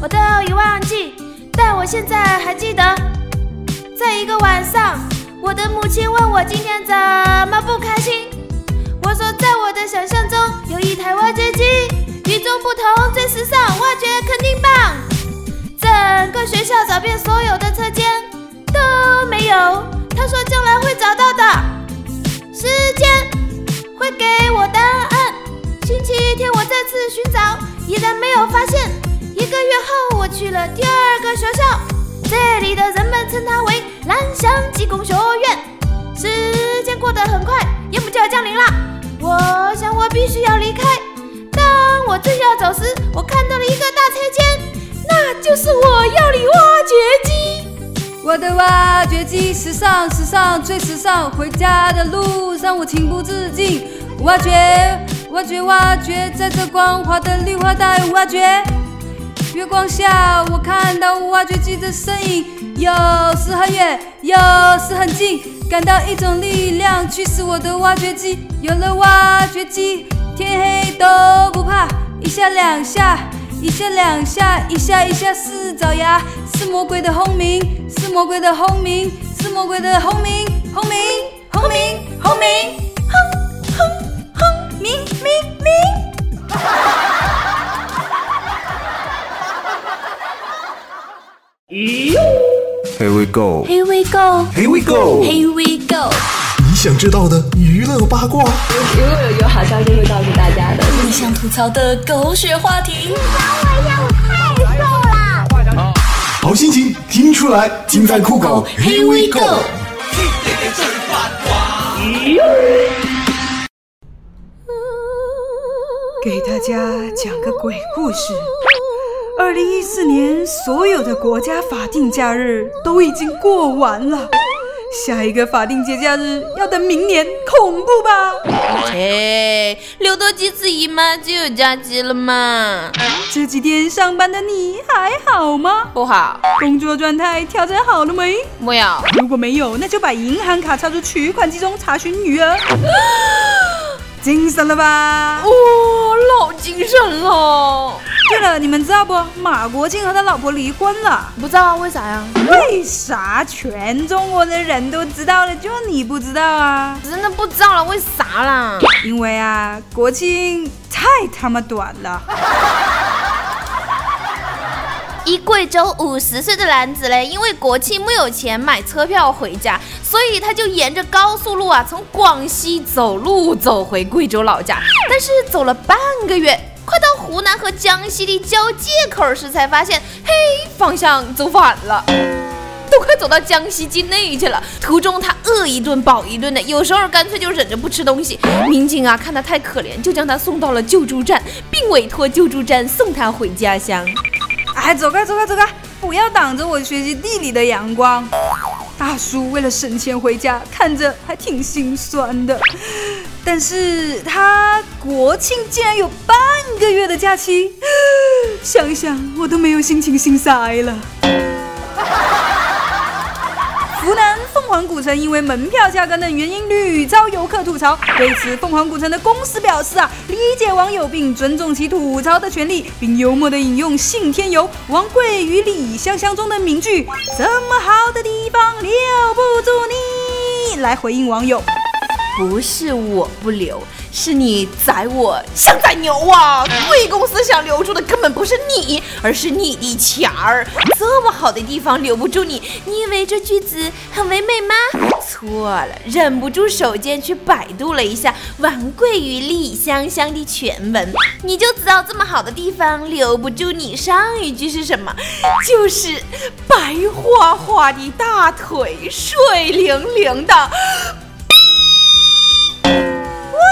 我都已忘记，但我现在还记得，在一个晚上，我的母亲问我今天怎么不开心。我说，在我的想象中，有一台挖掘机，与众不同，最时尚，挖掘肯定棒。整个学校找遍所有的车间都没有。他说将来会找到的，时间会给我答案。星期天我再次寻找，依然没有发现。一个月后，我去了第二个学校，这里的人们称它为蓝翔技工学院。时间过得很快，夜幕就要降临了。我想我必须要离开。当我正要走时，我看到了一个大车间，那就是我要里挖掘机。我的挖掘机时尚，时尚最时尚。回家的路上，我情不自禁挖掘，挖掘，挖掘，在这光滑的绿化带挖掘。月光下，我看到挖掘机的身影，有时很远，有时很近，感到一种力量驱使我的挖掘机。有了挖掘机，天黑都不怕。一下两下，一下两下，一下一下是爪牙，是魔鬼的轰鸣，是魔鬼的轰鸣，是魔鬼的轰鸣，轰鸣，轰鸣，轰鸣，轰轰轰鸣鸣鸣。Here we go. Here we go, Here we go. here we go。你想知道的娱乐八卦，如果有有好消息会告诉大家的。你想吐槽的狗血话题，我太瘦了好心情听出来，尽在酷狗。Here we go。给大家讲个鬼故事。二零一四年所有的国家法定假日都已经过完了，下一个法定节假日要等明年，恐怖吧？切，留多几次姨妈就有假期了嘛？这几天上班的你还好吗？不好，工作状态调整好了没？没有。如果没有，那就把银行卡插入取款机中查询余额。精神了吧？哦，老精神了。对了，你们知道不？马国庆和他老婆离婚了。不知道为啥呀？为啥？全中国的人都知道了，就你不知道啊？真的不知道了，为啥啦？因为啊，国庆太他妈短了。一贵州五十岁的男子嘞，因为国庆没有钱买车票回家，所以他就沿着高速路啊，从广西走路走回贵州老家。但是走了半个月，快到湖南和江西的交界口时，才发现，嘿，方向走反了。都快走到江西境内去了，途中他饿一顿饱一顿的，有时候干脆就忍着不吃东西。民警啊，看他太可怜，就将他送到了救助站，并委托救助站送他回家乡。哎，走开，走开，走开！不要挡着我学习地理的阳光。大叔为了省钱回家，看着还挺心酸的。但是他国庆竟然有半个月的假期，想想我都没有心情心塞了。湖 南凤凰古城因为门票价格等原因屡遭游客吐槽，对此凤凰古城的公司表示啊，理解网友并尊重其吐槽的权利，并幽默的引用信天游王贵与李香香中的名句“这么好的地方留不住你”来回应网友。不是我不留，是你宰我像宰牛啊！贵公司想留住的根本不是你，而是你的钱儿。这么好的地方留不住你，你以为这句子很唯美吗？错了，忍不住手贱去百度了一下王贵与李香香的全文，你就知道这么好的地方留不住你。上一句是什么？就是白花花的大腿，水灵灵的。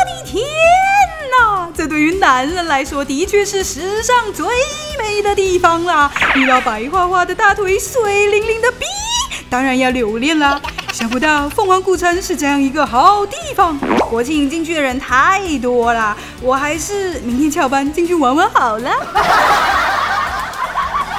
我的天哪！这对于男人来说，的确是世上最美的地方啦！遇到白花花的大腿、水灵灵的逼，当然要留恋啦。想不到凤凰古城是这样一个好地方，国庆进去的人太多了，我还是明天翘班进去玩玩好了。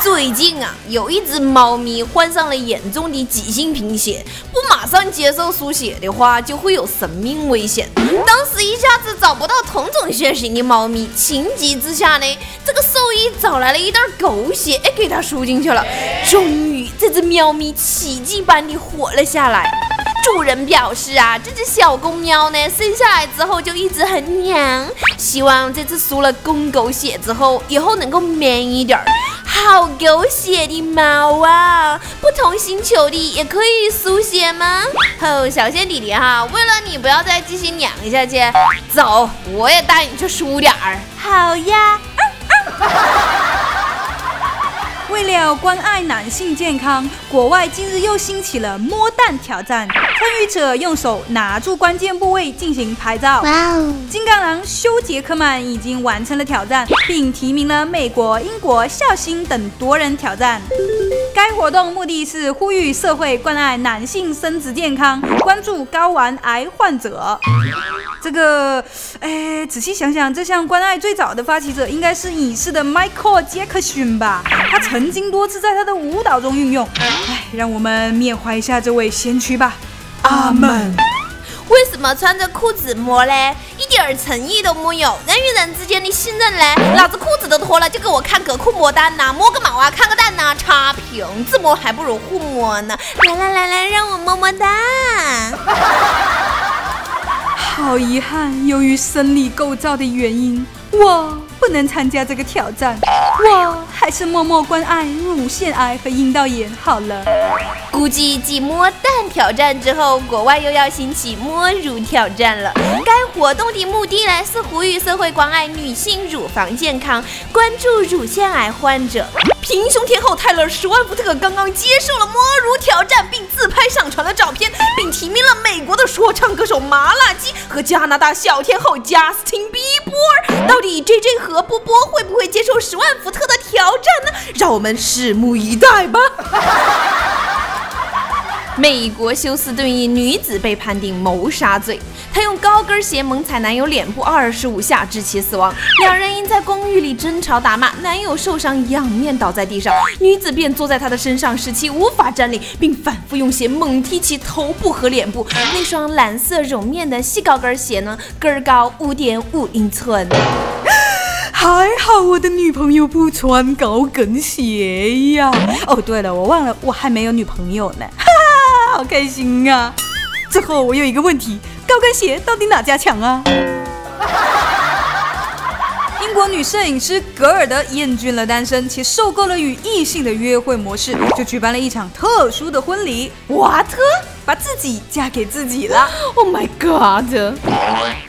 最近啊，有一只猫咪患上了严重的急性贫血，不马上接受输血的话，就会有生命危险。当时一下子找不到同种血型的猫咪，情急之下呢，这个兽医找来了一袋狗血，哎，给它输进去了。终于，这只喵咪奇迹般的活了下来。主人表示啊，这只小公喵呢，生下来之后就一直很娘，希望这次输了公狗血之后，以后能够 man 一点儿。好狗血的猫啊！不同星球的也可以输血吗？哦，小仙弟弟哈，为了你不要再继续娘下去，走，我也带你去输点儿。好呀。为了关爱男性健康，国外近日又兴起了摸蛋挑战，参与者用手拿住关键部位进行拍照。哇哦！金刚狼休·杰克曼已经完成了挑战，并提名了美国、英国、孝心等多人挑战。该活动目的是呼吁社会关爱男性生殖健康，关注睾丸癌患者。这个，哎，仔细想想，这项关爱最早的发起者应该是已逝的 Michael Jackson 吧？他曾经多次在他的舞蹈中运用。哎，让我们缅怀一下这位先驱吧。阿门。为什么穿着裤子摸嘞？一点诚意都没有，人与人之间的信任嘞？老子裤子都脱了，就给我看隔裤摸蛋呐？摸个毛啊？看个蛋呐？差评，自摸还不如互摸呢。来来来来，让我摸摸蛋。好遗憾，由于生理构造的原因，我不能参加这个挑战。我还是默默关爱乳腺癌和阴道炎好了。估计继摸蛋挑战之后，国外又要兴起摸乳挑战了。该活动的目的呢，是呼吁社会关爱女性乳房健康，关注乳腺癌患者。平胸天后泰勒·史万福特刚刚接受了摸乳挑战，并自拍上传了照片，并提名了美国的说唱歌手麻辣鸡和加拿大小天后贾斯汀·比伯。到底 J J 和波波会不会接受史万福特的挑战呢？让我们拭目以待吧。美国休斯顿一女子被判定谋杀罪，她用高跟鞋猛踩男友脸部二十五下，致其死亡。两人因在公寓里争吵打骂，男友受伤仰面倒在地上，女子便坐在他的身上，使其无法站立，并反复用鞋猛踢其头部和脸部。那双蓝色绒面的细高跟鞋呢，跟高五点五英寸。还好我的女朋友不穿高跟鞋呀。哦，对了，我忘了，我还没有女朋友呢。好开心啊！最后我有一个问题：高跟鞋到底哪家强啊？英国女摄影师格尔德厌倦了单身，且受够了与异性的约会模式，就举办了一场特殊的婚礼。瓦特把自己嫁给自己了。Oh my god！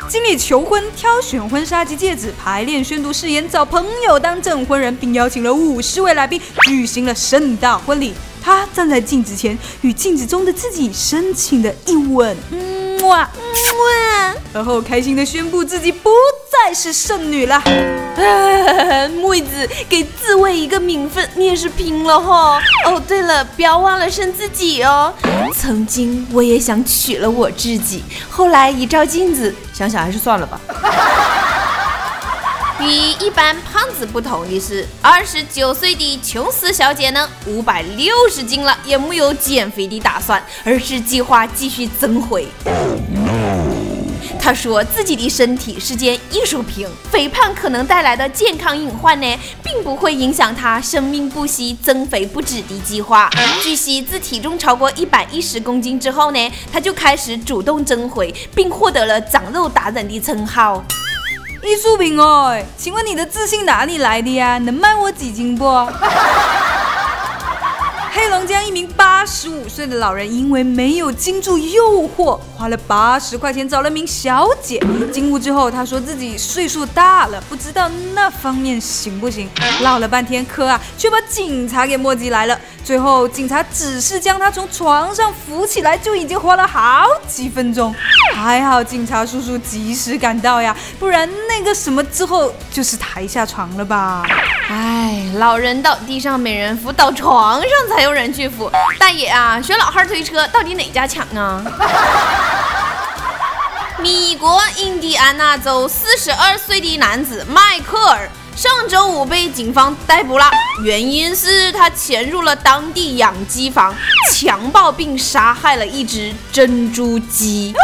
经历求婚、挑选婚纱及戒指、排练、宣读誓言、找朋友当证婚人，并邀请了五十位来宾，举行了盛大婚礼。她站在镜子前，与镜子中的自己深情的一吻，哇哇，然后开心的宣布自己不再是剩女了。妹子，给自慰一个名分，你也是拼了哈！哦，对了，不要忘了生自己哦。曾经我也想娶了我自己，后来一照镜子，想想还是算了吧。与一般胖子不同的是，二十九岁的琼斯小姐呢，五百六十斤了，也没有减肥的打算，而是计划继续增肥。她说自己的身体是件艺术品，肥胖可能带来的健康隐患呢，并不会影响她生命不息、增肥不止的计划。据悉，自体重超过一百一十公斤之后呢，她就开始主动增肥，并获得了“长肉达人”的称号。艺术品哦，请问你的自信哪里来的呀？能卖我几斤不？黑龙江一名八十五岁的老人因为没有经住诱惑，花了八十块钱找了名小姐。进屋之后，他说自己岁数大了，不知道那方面行不行。唠了半天嗑啊，却把警察给墨迹来了。最后，警察只是将他从床上扶起来，就已经花了好几分钟。还好警察叔叔及时赶到呀，不然那个什么之后就是抬下床了吧？哎，老人倒地上美人扶，倒床上才有人拒付。大爷啊，学老汉推车，到底哪家强啊？米国印第安纳州四十二岁的男子迈克尔。上周五被警方逮捕了，原因是他潜入了当地养鸡房，强暴并杀害了一只珍珠鸡。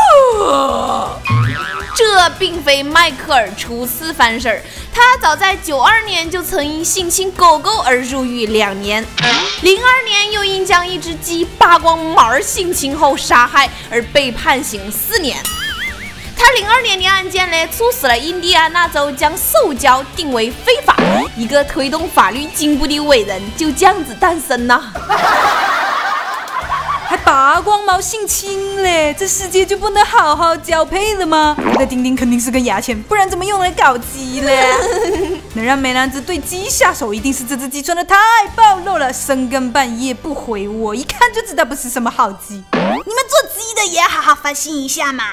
这并非迈克尔初次犯事儿，他早在九二年就曾因性侵狗狗而入狱两年，零二年又因将一只鸡扒光毛儿性侵后杀害而被判刑四年。他零二年的案件呢，促使了印第安纳州将受教定为非法，一个推动法律进步的伟人就这样子诞生了。还拔光毛性侵嘞，这世界就不能好好交配了吗？我的丁丁肯定是根牙签，不然怎么用来搞基嘞？能让美男子对鸡下手，一定是这只鸡穿的太暴露了，深更半夜不回我，一看就知道不是什么好鸡。你们做鸡的也好好反省一下嘛。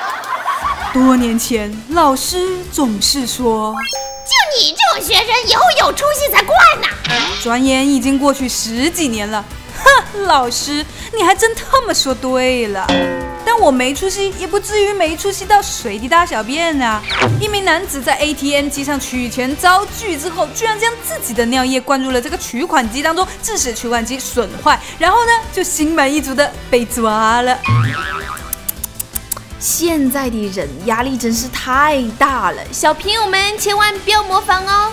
多年前，老师总是说，就你这种学生，以后有出息才怪呢。转眼已经过去十几年了。老师，你还真他妈说对了。但我没出息，也不至于没出息到随地大小便啊！一名男子在 ATM 机上取钱遭拒之后，居然将自己的尿液灌入了这个取款机当中，致使取款机损坏，然后呢，就心满意足的被抓了。现在的人压力真是太大了，小朋友们千万不要模仿哦。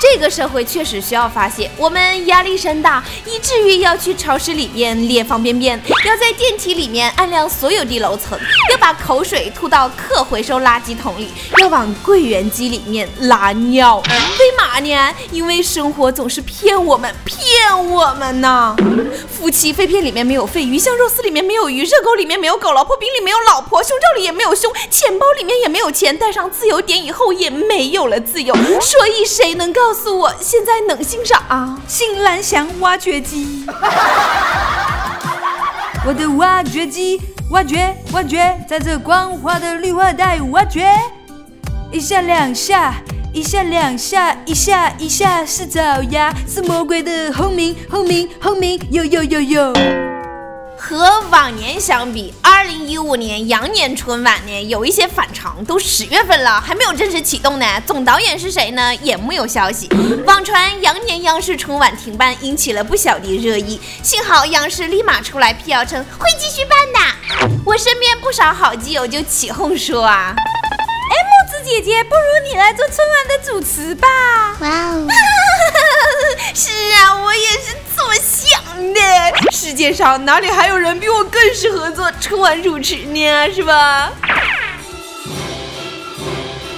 这个社会确实需要发泄，我们压力山大，以至于要去超市里面列方便面，要在电梯里面按量所有的楼层，要把口水吐到可回收垃圾桶里，要往柜员机里面拉尿。为嘛呢？因为生活总是骗我们，骗我们呢。夫妻肺片里面没有肺，鱼香肉丝里面没有鱼，热狗里面没有狗，老婆饼里没有老婆，胸罩里也没有胸，钱包里面也没有钱，带上自由点以后也没有了自由。所以谁能告诉我现在能姓啥？姓蓝翔挖掘机。我的挖掘机，挖掘挖掘，在这光滑的绿化带挖掘，一下两下，一下两下，一下一下是爪牙，是魔鬼的轰鸣轰鸣轰鸣，呦呦呦呦。和往年相比，二零一五年羊年春晚呢有一些反常，都十月份了还没有正式启动呢。总导演是谁呢？也木有消息。网传羊年央视春晚停办，引起了不小的热议。幸好央视立马出来辟谣称会继续办的。我身边不少好基友就起哄说啊，哎，木子姐姐，不如你来做春晚的主持吧。哇哦！是啊，我也是那。世界上哪里还有人比我更适合做春晚主持呢？是吧？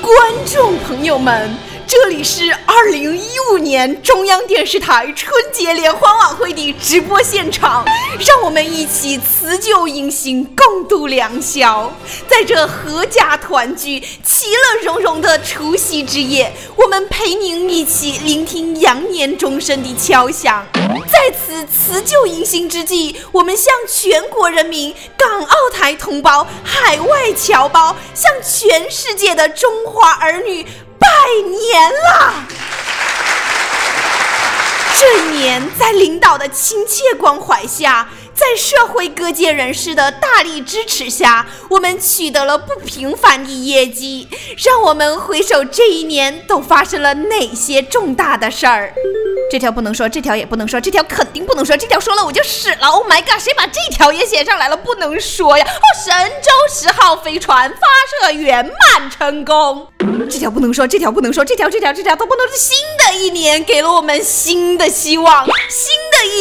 观众朋友们，这里是二零一五年中央电视台春节联欢晚会的直播现场，让我们一起辞旧迎新，共度良宵。在这阖家团聚、其乐融融的除夕之夜，我们陪您一起聆听羊年钟声的敲响。在此辞旧迎新之际，我们向全国人民、港澳台同胞、海外侨胞，向全世界的中华儿女拜年啦！这年，在领导的亲切关怀下，在社会各界人士的大力支持下，我们取得了不平凡的业绩。让我们回首这一年，都发生了哪些重大的事儿？这条不能说，这条也不能说，这条肯定不能说，这条说了我就死了。Oh my god，谁把这条也写上来了？不能说呀！哦，神舟十号飞船发射圆满成功。这条不能说，这条不能说，这条这条这条都不能是。新的一年给了我们新的希望，新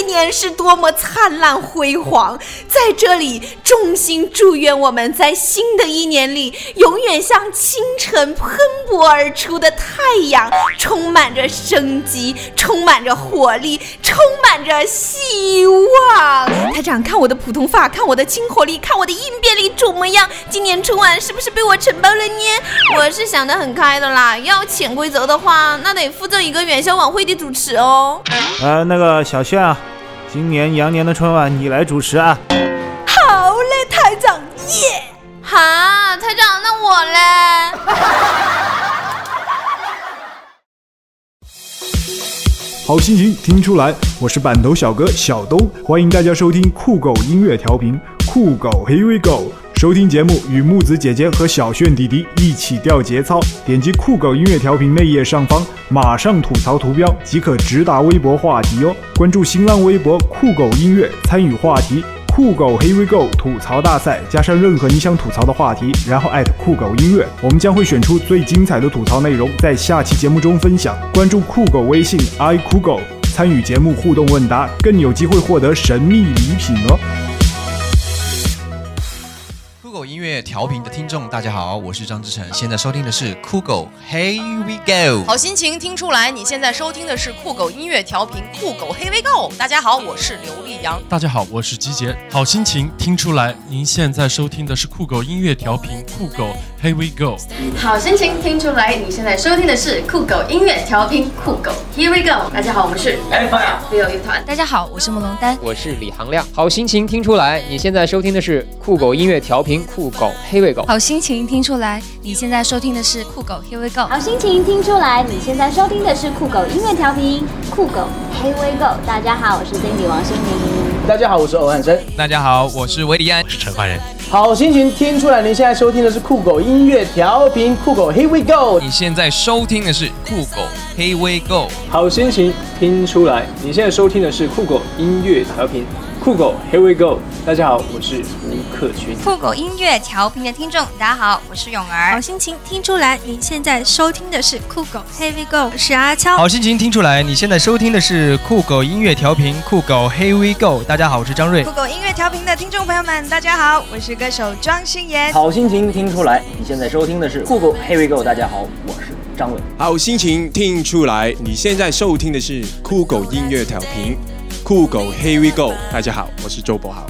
一年是多么灿烂辉煌！在这里，衷心祝愿我们在新的一年里，永远像清晨喷薄而出的太阳，充满着生机，充满着活力，充满着希望。台长，看我的普通话，看我的亲活力，看我的应变力怎么样？今年春晚是不是被我承包了呢？我是想得很开的啦，要潜规则的话，那得负责一个元宵晚会的主持哦。呃，那个小炫啊，今年羊年的春晚你来主持啊。好嘞，台长，耶！哈，台长，那我嘞？好心情听出来，我是板头小哥小东，欢迎大家收听酷狗音乐调频，酷狗 Here we go，收听节目与木子姐姐和小炫弟弟一起掉节操，点击酷狗音乐调频内页上方马上吐槽图标即可直达微博话题哦。关注新浪微博酷狗音乐，参与话题酷狗 Here we go 吐槽大赛，加上任何你想吐槽的话题，然后艾特酷狗音乐，我们将会选出最精彩的吐槽内容，在下期节目中分享。关注酷狗微信 i 酷狗，参与节目互动问答，更有机会获得神秘礼品哦。乐调频的听众，大家好，我是张志成，现在收听的是酷狗 Here We Go。好心情听出来，你现在收听的是酷狗音乐调频酷狗 Here We Go。大家好，我是刘丽阳。大家好，我是吉杰。好心情听出来，您现在收听的是酷狗音乐调频酷狗 Here We Go。好心情听出来，你现在收听的是酷狗音乐调频酷狗 Here We Go。大家好，我们是 Leo 乐团。大家好，我是慕容丹。我是李航亮。好心情听出来，你现在收听的是酷狗音乐调频酷狗 Hey, we go！。好心情听出来，你现在收听的是酷狗 Here We Go。好心情听出来，你现在收听的是酷狗音乐调频酷狗 Here We Go。大家好，我是 Cindy 王心凌。大家好，我是欧汉生。大家好，我是维里安，是陈焕仁。好心情听出来，您现在收听的是酷狗音乐调频酷狗 Here We Go。你现在收听的是酷狗 Here We Go。好心情听出来，你现在收听的是酷狗音乐调频酷狗 Here We Go。大家好，我是吴克群。酷狗音乐调频的听众，大家好，我是泳儿。好心情听出来，您现在收听的是酷狗 Here We Go，我是阿悄。好心情听出来，你现在收听的是酷狗音乐调频酷狗 Here We Go。大家好，我是张瑞。酷狗音乐调频的听众朋友们，大家好，我是歌手庄心妍。好心情听出来，你现在收听的是酷狗 Here We Go。大家好，我是张伟。好心情听出来，你现在收听的是酷狗音乐调频酷狗 Here We Go。大家好，我是周博豪。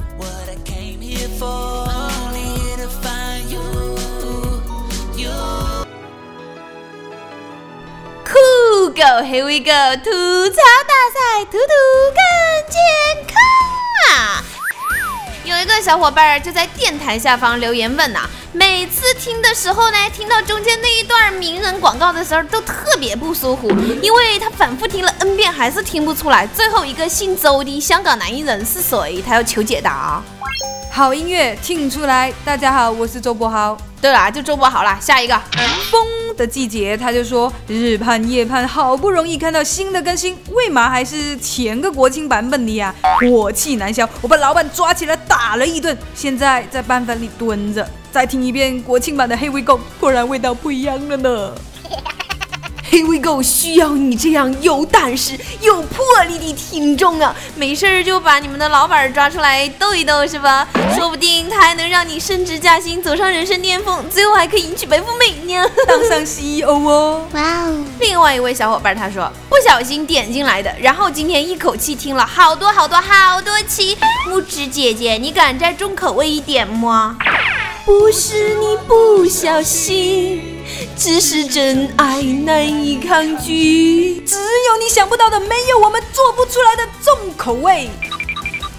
酷狗 Here We Go 吐槽大赛，图图更健康啊！有一个小伙伴就在电台下方留言问呐、每次听的时候呢，听到中间那一段名人广告的时候，都特别不舒服，因为他反复听了 N 遍还是听不出来。最后一个姓周的香港男艺人是谁？他要求解答。好音乐听出来，大家好，我是周柏豪。对啦，就周柏豪啦。下一个，风的季节，他就说日盼夜盼，好不容易看到新的更新，为嘛还是前个国庆版本的呀？火气难消，我把老板抓起来打了一顿，现在在班房里蹲着，再听一遍国庆版的《黑喂狗》，果然味道不一样了呢。Here we go，需要你这样有胆识、有魄力的听众啊！没事儿就把你们的老板抓出来逗一逗，是吧？说不定他还能让你升职加薪，走上人生巅峰，最后还可以迎娶白富美呢，当上 CEO 哦！哇哦！另外一位小伙伴他说，不小心点进来的，然后今天一口气听了好多好多好多期。木指姐姐，你敢再重口味一点吗？不是你不小心。只是真爱难以抗拒，只有你想不到的，没有我们做不出来的重口味。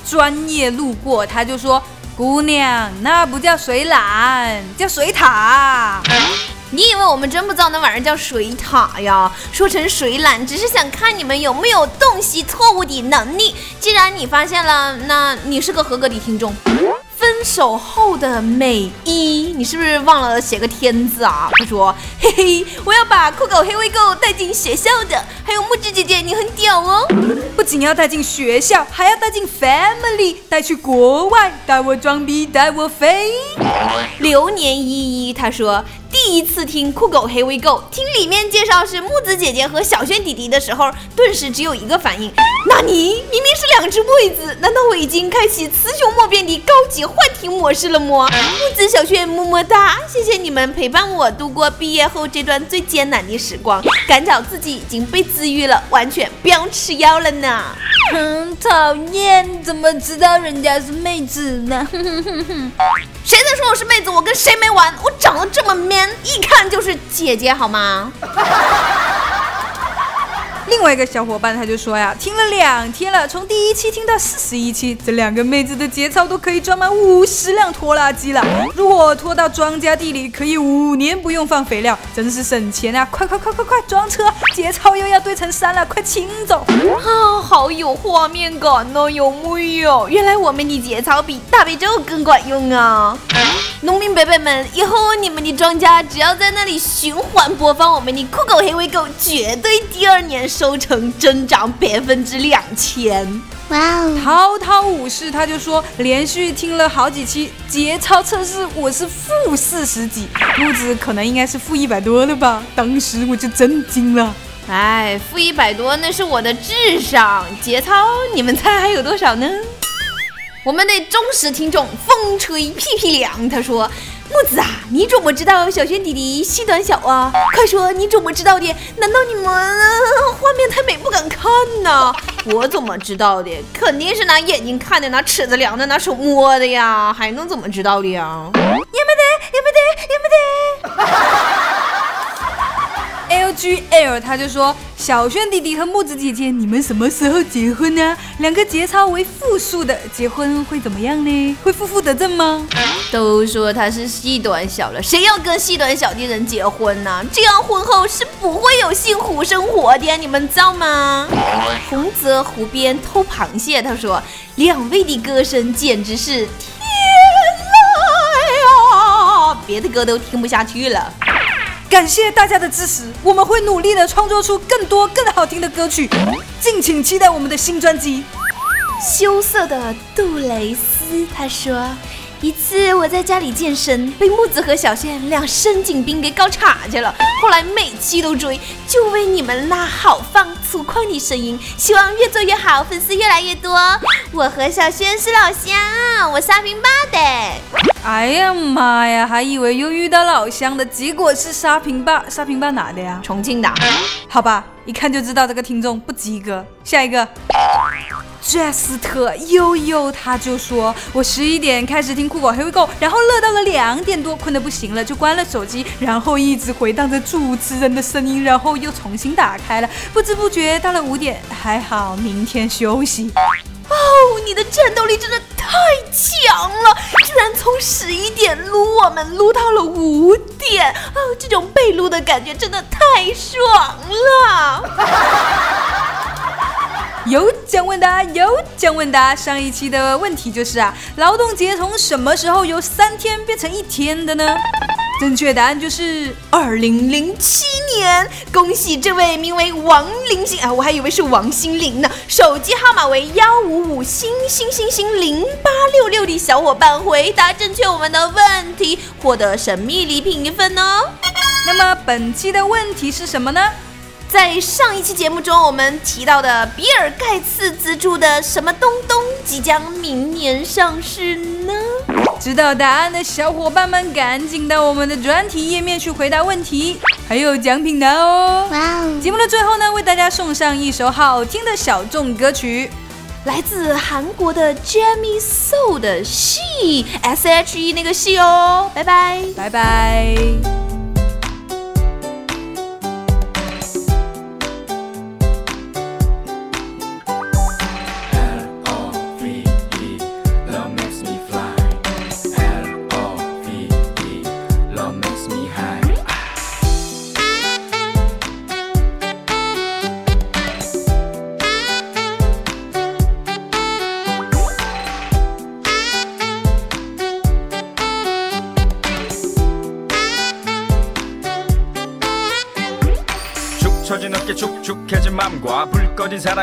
专业路过，他就说：“姑娘，那不叫水懒，叫水塔。”你以为我们真不知道那玩意儿叫水塔呀？说成水懒，只是想看你们有没有洞悉错误的能力。既然你发现了，那你是个合格的听众。分手后的美一，你是不是忘了写个天字啊？他说：“嘿嘿，我要把酷狗黑微购带进学校的。”还有木质姐姐，你很屌哦！不仅要带进学校，还要带进 family，带去国外，带我装逼，带我飞。流年依依，他说。第一次听酷狗黑微购，听里面介绍是木子姐姐和小轩弟弟的时候，顿时只有一个反应：纳尼明明是两只妹子，难道我已经开启雌雄莫辨的高级幻听模式了吗？木子、小轩，么么哒！谢谢你们陪伴我度过毕业后这段最艰难的时光，感觉自己已经被治愈了，完全不用吃药了呢。很讨厌，怎么知道人家是妹子呢？哼哼哼哼谁在说我是妹子？我跟谁没完？我长得这么 man，一看就是姐姐，好吗？另外一个小伙伴他就说呀，听了两天了，从第一期听到四十一期，这两个妹子的节操都可以装满五十辆拖拉机了。如果拖到庄稼地里，可以五年不用放肥料，真是省钱啊！快快快快快，装车，节操又要堆成山了，快请走！啊，好有画面感呢，有没有？原来我们的节操比大悲咒更管用啊！农民伯伯们，以后你们的庄稼只要在那里循环播放我们的酷狗黑尾狗，绝对第二年成增长百分之两千。哇哦！滔滔武士他就说，连续听了好几期节操测试，我是负四十几，木子可能应该是负一百多了吧？当时我就震惊了。哎，负一百多那是我的智商，节操你们猜还有多少呢？我们的忠实听众风吹屁屁凉，他说：“木子啊，你怎么知道小轩弟弟细短小啊？快说你怎么知道的？难道你们画面太美不敢看呢？我怎么知道的？肯定是拿眼睛看的，拿尺子量的，拿手摸的呀，还能怎么知道的呀？也没得，也没得，也没得。” LGL 他就说：“小轩弟弟和木子姐姐，你们什么时候结婚呢？两个节操为负数的结婚会怎么样呢？会负负得正吗？”都说他是细短小了，谁要跟细短小的人结婚呢？这样婚后是不会有幸福生活的，你们知道吗？洪泽湖边偷螃蟹，他说：“两位的歌声简直是天籁呀，别的歌都听不下去了。”感谢大家的支持，我们会努力的创作出更多更好听的歌曲，敬请期待我们的新专辑。羞涩的杜蕾斯他说。一次我在家里健身，被木子和小轩俩深井兵给搞岔去了。后来每期都追，就为你们那好放粗犷的声音。希望越做越好，粉丝越来越多。我和小轩是老乡，我沙坪坝的。哎呀妈呀，还以为又遇到老乡的，结果是沙坪坝。沙坪坝哪的呀？重庆的。好吧，一看就知道这个听众不及格。下一个。杰斯特悠悠，他就说：“我十一点开始听酷狗黑 e 狗，然后乐到了两点多，困得不行了，就关了手机，然后一直回荡着主持人的声音，然后又重新打开了，不知不觉到了五点，还好明天休息。哦，你的战斗力真的太强了，居然从十一点撸我们撸到了五点，哦，这种被撸的感觉真的太爽了。”有奖问答，有奖问答。上一期的问题就是啊，劳动节从什么时候由三天变成一天的呢？正确答案就是二零零七年。恭喜这位名为王林星啊，我还以为是王心凌呢。手机号码为幺五五星星星星零八六六的小伙伴回答正确我们的问题，获得神秘礼品一份哦。那么本期的问题是什么呢？在上一期节目中，我们提到的比尔盖茨资助的什么东东即将明年上市呢？知道答案的小伙伴们，赶紧到我们的专题页面去回答问题，还有奖品拿哦！哇哦！节目的最后呢，为大家送上一首好听的小众歌曲，来自韩国的 Jamie So 的 She S H E 那个 She 哦，拜拜，拜拜。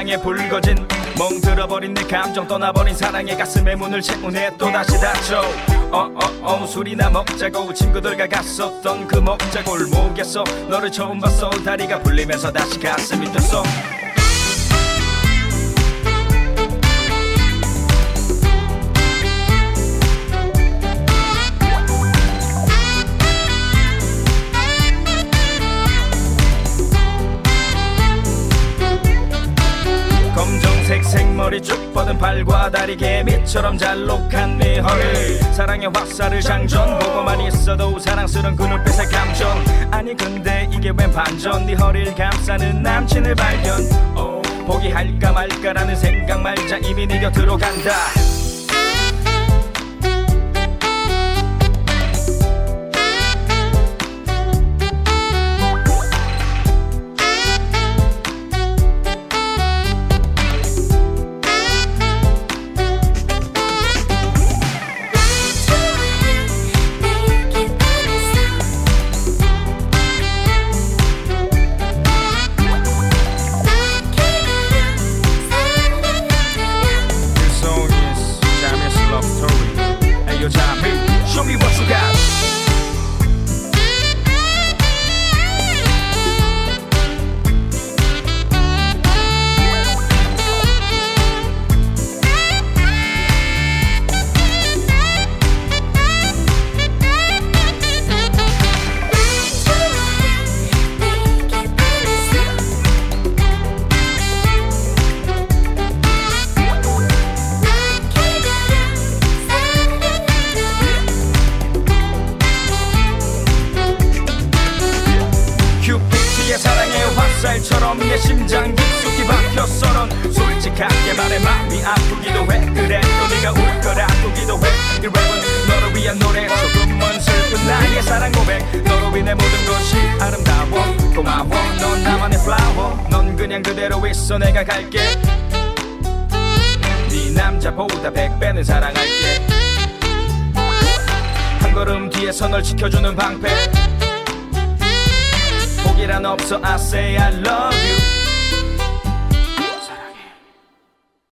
사랑에 불거진 멍들어버린 내 감정 떠나버린 사랑의 가슴에 문을 채우네 또다시 닫혀 어어어 술이나 먹자고 친구들과 갔었던 그 먹자 골목에서 너를 처음 봤어. 다리가 풀리면서 다시 가슴이 뛰었 머리 쭉 뻗은 팔과 다리 개미처럼 잘록한 네 허리. 사랑의 화살을 장전 보고만 있어도 사랑스런 그 눈빛의 감정. 아니 근데 이게 웬 반전? 네 허리를 감싸는 남친을 발견. 오, 포기할까 말까라는 생각 말자. 이미 네 곁으로 간다